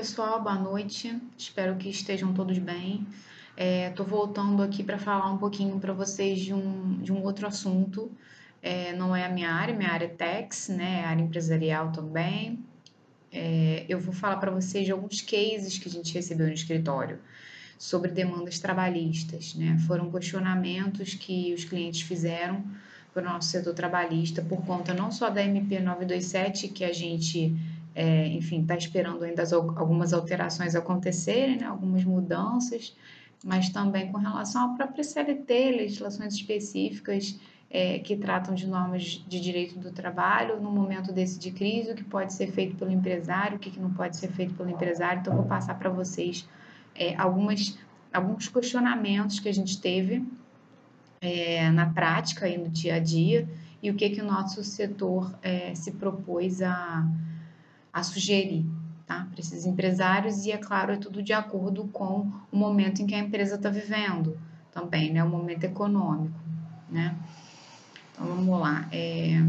Pessoal, boa noite. Espero que estejam todos bem. Estou é, voltando aqui para falar um pouquinho para vocês de um, de um outro assunto. É, não é a minha área, minha área é TEX, né? área empresarial também. É, eu vou falar para vocês de alguns cases que a gente recebeu no escritório sobre demandas trabalhistas, né? Foram questionamentos que os clientes fizeram para o nosso setor trabalhista por conta não só da MP 927, que a gente é, enfim, está esperando ainda as, algumas alterações acontecerem, né, algumas mudanças, mas também com relação à própria CLT, legislações específicas é, que tratam de normas de direito do trabalho no momento desse de crise, o que pode ser feito pelo empresário, o que, não pode ser feito pelo empresário. Então, vou passar para vocês é, algumas, alguns questionamentos que a gente teve é, na prática e no dia a dia e o que, que o nosso setor é, se propôs a a sugerir tá? para esses empresários e, é claro, é tudo de acordo com o momento em que a empresa está vivendo também, né? o momento econômico. Né? Então vamos lá. É...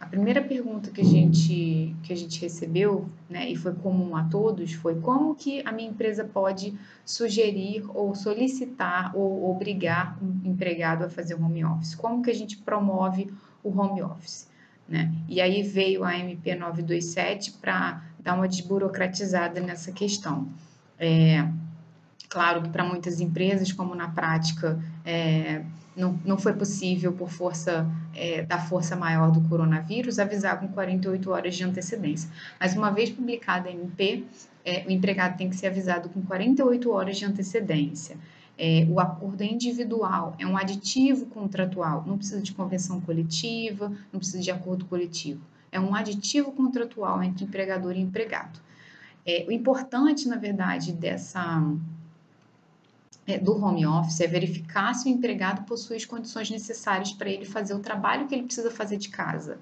A primeira pergunta que a gente, que a gente recebeu, né, e foi comum a todos, foi como que a minha empresa pode sugerir ou solicitar ou obrigar um empregado a fazer home office? Como que a gente promove o home office? Né? E aí veio a MP 927 para dar uma desburocratizada nessa questão. É, claro que para muitas empresas, como na prática é, não, não foi possível por força é, da força maior do coronavírus avisar com 48 horas de antecedência. Mas uma vez publicada a MP, é, o empregado tem que ser avisado com 48 horas de antecedência. É, o acordo é individual, é um aditivo contratual, não precisa de convenção coletiva, não precisa de acordo coletivo. É um aditivo contratual entre empregador e empregado. É, o importante, na verdade, dessa é, do home office é verificar se o empregado possui as condições necessárias para ele fazer o trabalho que ele precisa fazer de casa.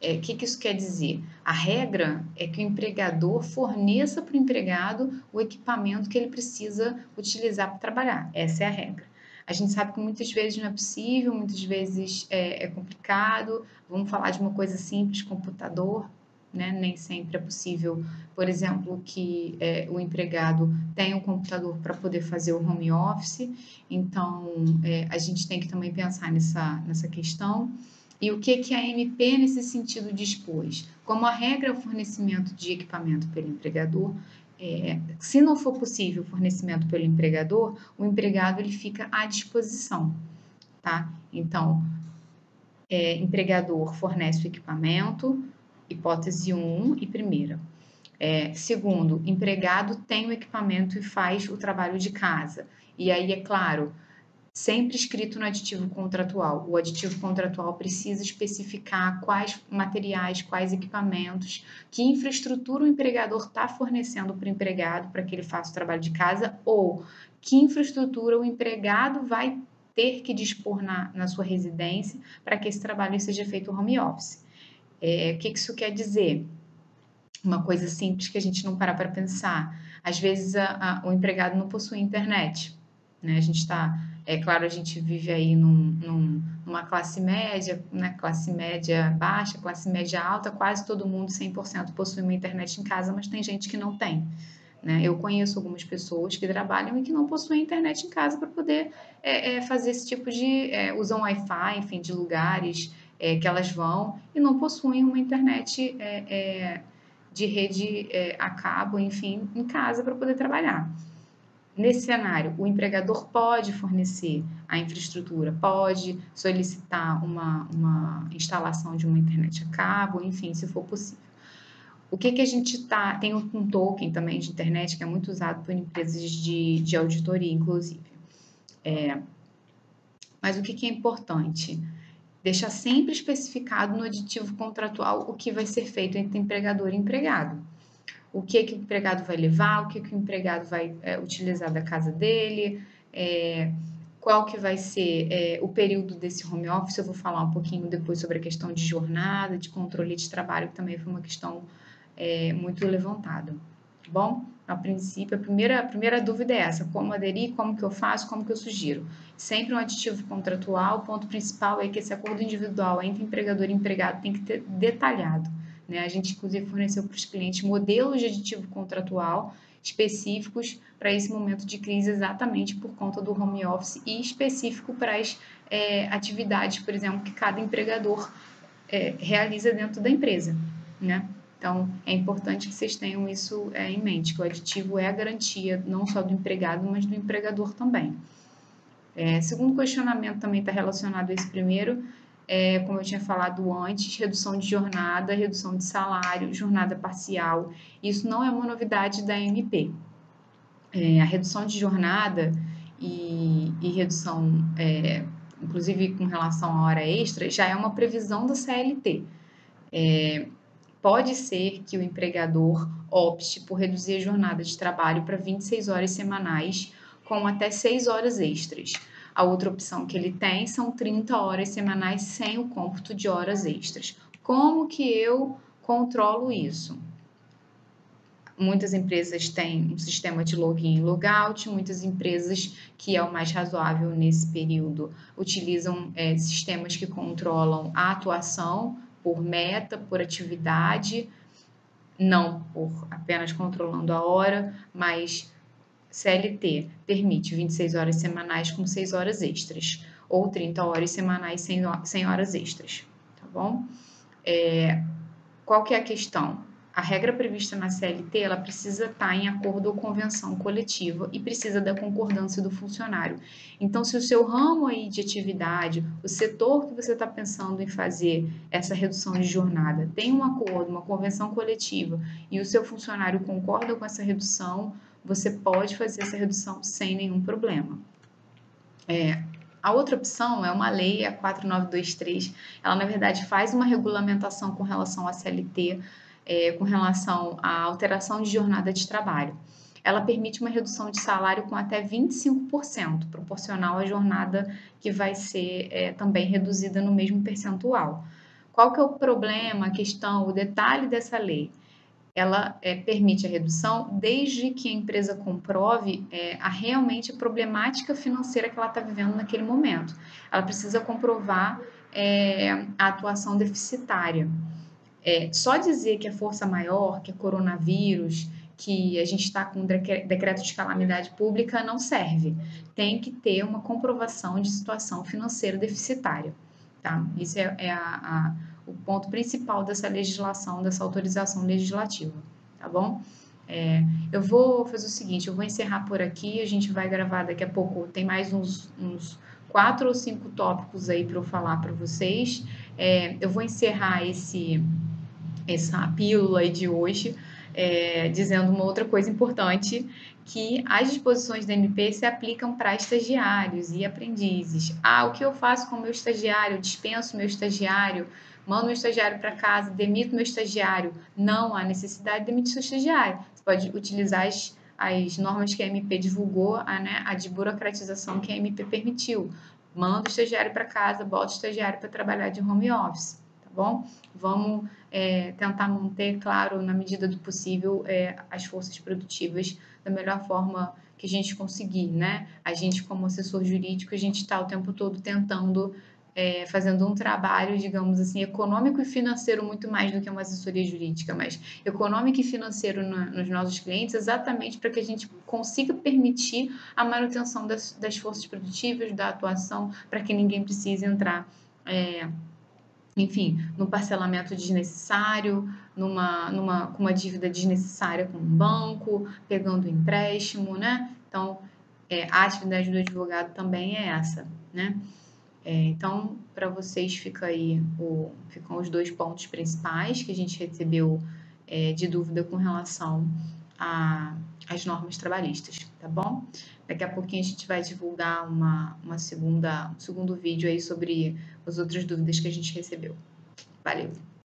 O é, que, que isso quer dizer? A regra é que o empregador forneça para o empregado o equipamento que ele precisa utilizar para trabalhar. Essa é a regra. A gente sabe que muitas vezes não é possível, muitas vezes é, é complicado. Vamos falar de uma coisa simples, computador, né? Nem sempre é possível, por exemplo, que é, o empregado tenha um computador para poder fazer o home office. Então, é, a gente tem que também pensar nessa, nessa questão. E o que, que a MP nesse sentido dispôs? Como a regra é o fornecimento de equipamento pelo empregador, é, se não for possível o fornecimento pelo empregador, o empregado ele fica à disposição, tá? Então, é, empregador fornece o equipamento, hipótese 1 e primeira. É, segundo, empregado tem o equipamento e faz o trabalho de casa. E aí, é claro, sempre escrito no aditivo contratual. O aditivo contratual precisa especificar quais materiais, quais equipamentos, que infraestrutura o empregador está fornecendo para o empregado para que ele faça o trabalho de casa ou que infraestrutura o empregado vai ter que dispor na, na sua residência para que esse trabalho seja feito home office. É, o que isso quer dizer? Uma coisa simples que a gente não para para pensar. Às vezes a, a, o empregado não possui internet. Né? A gente está é claro, a gente vive aí num, num, numa classe média, né? classe média baixa, classe média alta, quase todo mundo 100% possui uma internet em casa, mas tem gente que não tem. Né? Eu conheço algumas pessoas que trabalham e que não possuem internet em casa para poder é, é, fazer esse tipo de. É, usam Wi-Fi, enfim, de lugares é, que elas vão e não possuem uma internet é, é, de rede a cabo, enfim, em casa para poder trabalhar. Nesse cenário, o empregador pode fornecer a infraestrutura, pode solicitar uma, uma instalação de uma internet a cabo, enfim, se for possível. O que, que a gente tá. Tem um token também de internet que é muito usado por empresas de, de auditoria, inclusive. É, mas o que, que é importante? Deixar sempre especificado no aditivo contratual o que vai ser feito entre empregador e empregado o que, que o empregado vai levar, o que, que o empregado vai é, utilizar da casa dele, é, qual que vai ser é, o período desse home office. Eu vou falar um pouquinho depois sobre a questão de jornada, de controle de trabalho, que também foi uma questão é, muito levantada. Tá bom? A princípio, a primeira, a primeira dúvida é essa: como aderir, como que eu faço, como que eu sugiro. Sempre um aditivo contratual, o ponto principal é que esse acordo individual entre empregador e empregado tem que ter detalhado Né? A gente, inclusive, forneceu para os clientes modelos de aditivo contratual específicos para esse momento de crise, exatamente por conta do home office e específico para as é, atividades, por exemplo, que cada empregador é, realiza dentro da empresa. Né? Então, é importante que vocês tenham isso é, em mente, que o aditivo é a garantia não só do empregado, mas do empregador também. É, segundo questionamento também está relacionado a esse primeiro, é, como eu tinha falado antes, redução de jornada, redução de salário, jornada parcial. Isso não é uma novidade da MP. É, a redução de jornada e, e redução, é, inclusive com relação à hora extra, já é uma previsão da CLT. É, pode ser que o empregador opte por reduzir a jornada de trabalho para 26 horas semanais, com até 6 horas extras. A outra opção que ele tem são 30 horas semanais sem o cômputo de horas extras. Como que eu controlo isso? Muitas empresas têm um sistema de login e logout, muitas empresas, que é o mais razoável nesse período, utilizam é, sistemas que controlam a atuação por meta, por atividade, não por apenas controlando a hora, mas CLT permite 26 horas semanais com 6 horas extras, ou 30 horas semanais sem, sem horas extras, tá bom? É, qual que é a questão? A regra prevista na CLT, ela precisa estar tá em acordo com convenção coletiva e precisa da concordância do funcionário. Então, se o seu ramo aí de atividade, o setor que você está pensando em fazer essa redução de jornada, tem um acordo, uma convenção coletiva e o seu funcionário concorda com essa redução, você pode fazer essa redução sem nenhum problema. É, a outra opção é uma lei, a 4923, ela na verdade faz uma regulamentação com relação à CLT, é, com relação à alteração de jornada de trabalho. Ela permite uma redução de salário com até 25%, proporcional à jornada que vai ser é, também reduzida no mesmo percentual. Qual que é o problema, a questão, o detalhe dessa lei? Ela é, permite a redução desde que a empresa comprove é, a realmente problemática financeira que ela está vivendo naquele momento. Ela precisa comprovar é, a atuação deficitária. É, só dizer que é força maior, que é coronavírus, que a gente está com decreto de calamidade pública não serve. Tem que ter uma comprovação de situação financeira deficitária. Tá? Isso é, é a, a o ponto principal dessa legislação, dessa autorização legislativa, tá bom? É, eu vou fazer o seguinte, eu vou encerrar por aqui, a gente vai gravar daqui a pouco, tem mais uns, uns quatro ou cinco tópicos aí para eu falar para vocês. É, eu vou encerrar esse, essa pílula de hoje, é, dizendo uma outra coisa importante, que as disposições da MP se aplicam para estagiários e aprendizes. Ah, o que eu faço com o meu estagiário? Eu dispenso meu estagiário? Mando meu estagiário para casa, demito meu estagiário. Não há necessidade de demitir seu estagiário. Você pode utilizar as, as normas que a MP divulgou, a, né, a de burocratização que a MP permitiu. Manda o estagiário para casa, bota o estagiário para trabalhar de home office, tá bom? Vamos é, tentar manter, claro, na medida do possível, é, as forças produtivas da melhor forma que a gente conseguir, né? A gente, como assessor jurídico, a gente está o tempo todo tentando é, fazendo um trabalho, digamos assim, econômico e financeiro muito mais do que uma assessoria jurídica, mas econômico e financeiro na, nos nossos clientes, exatamente para que a gente consiga permitir a manutenção das, das forças produtivas, da atuação, para que ninguém precise entrar. É, enfim, no parcelamento desnecessário, numa, numa, com uma dívida desnecessária com um banco, pegando empréstimo, né? Então, é, a atividade do advogado também é essa, né? É, então, para vocês fica aí o, ficam os dois pontos principais que a gente recebeu é, de dúvida com relação às normas trabalhistas, tá bom? Daqui a pouquinho a gente vai divulgar uma, uma segunda, um segundo vídeo aí sobre as outras dúvidas que a gente recebeu. Valeu!